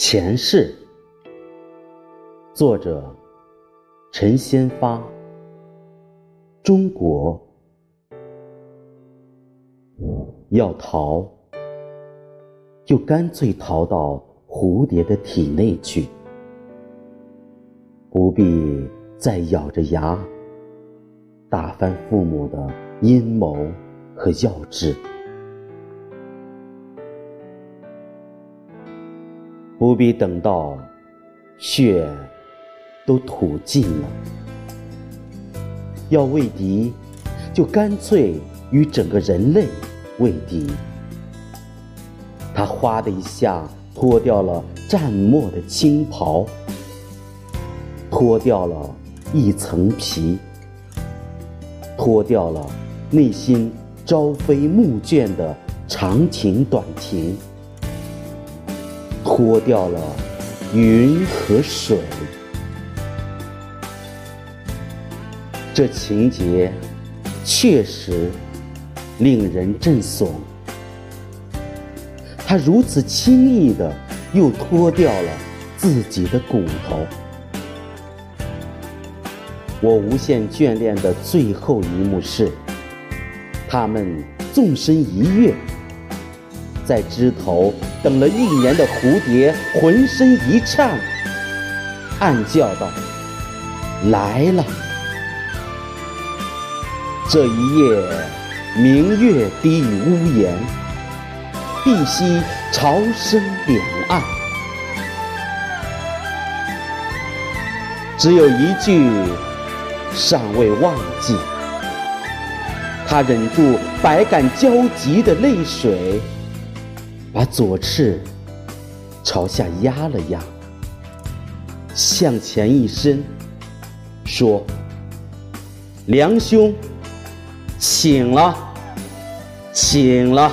前世，作者陈先发，中国。要逃，就干脆逃到蝴蝶的体内去，不必再咬着牙打翻父母的阴谋和要旨。不必等到血都吐尽了，要为敌，就干脆与整个人类为敌。他哗的一下脱掉了战末的青袍，脱掉了一层皮，脱掉了内心朝飞暮卷的长亭短亭。脱掉了云和水，这情节确实令人震悚。他如此轻易的又脱掉了自己的骨头。我无限眷恋的最后一幕是，他们纵身一跃。在枝头等了一年的蝴蝶浑身一颤，暗叫道：“来了！”这一夜，明月低于屋檐，碧溪潮生两岸，只有一句尚未忘记。他忍住百感交集的泪水。把左翅朝下压了压，向前一伸，说：“梁兄，请了，请了。”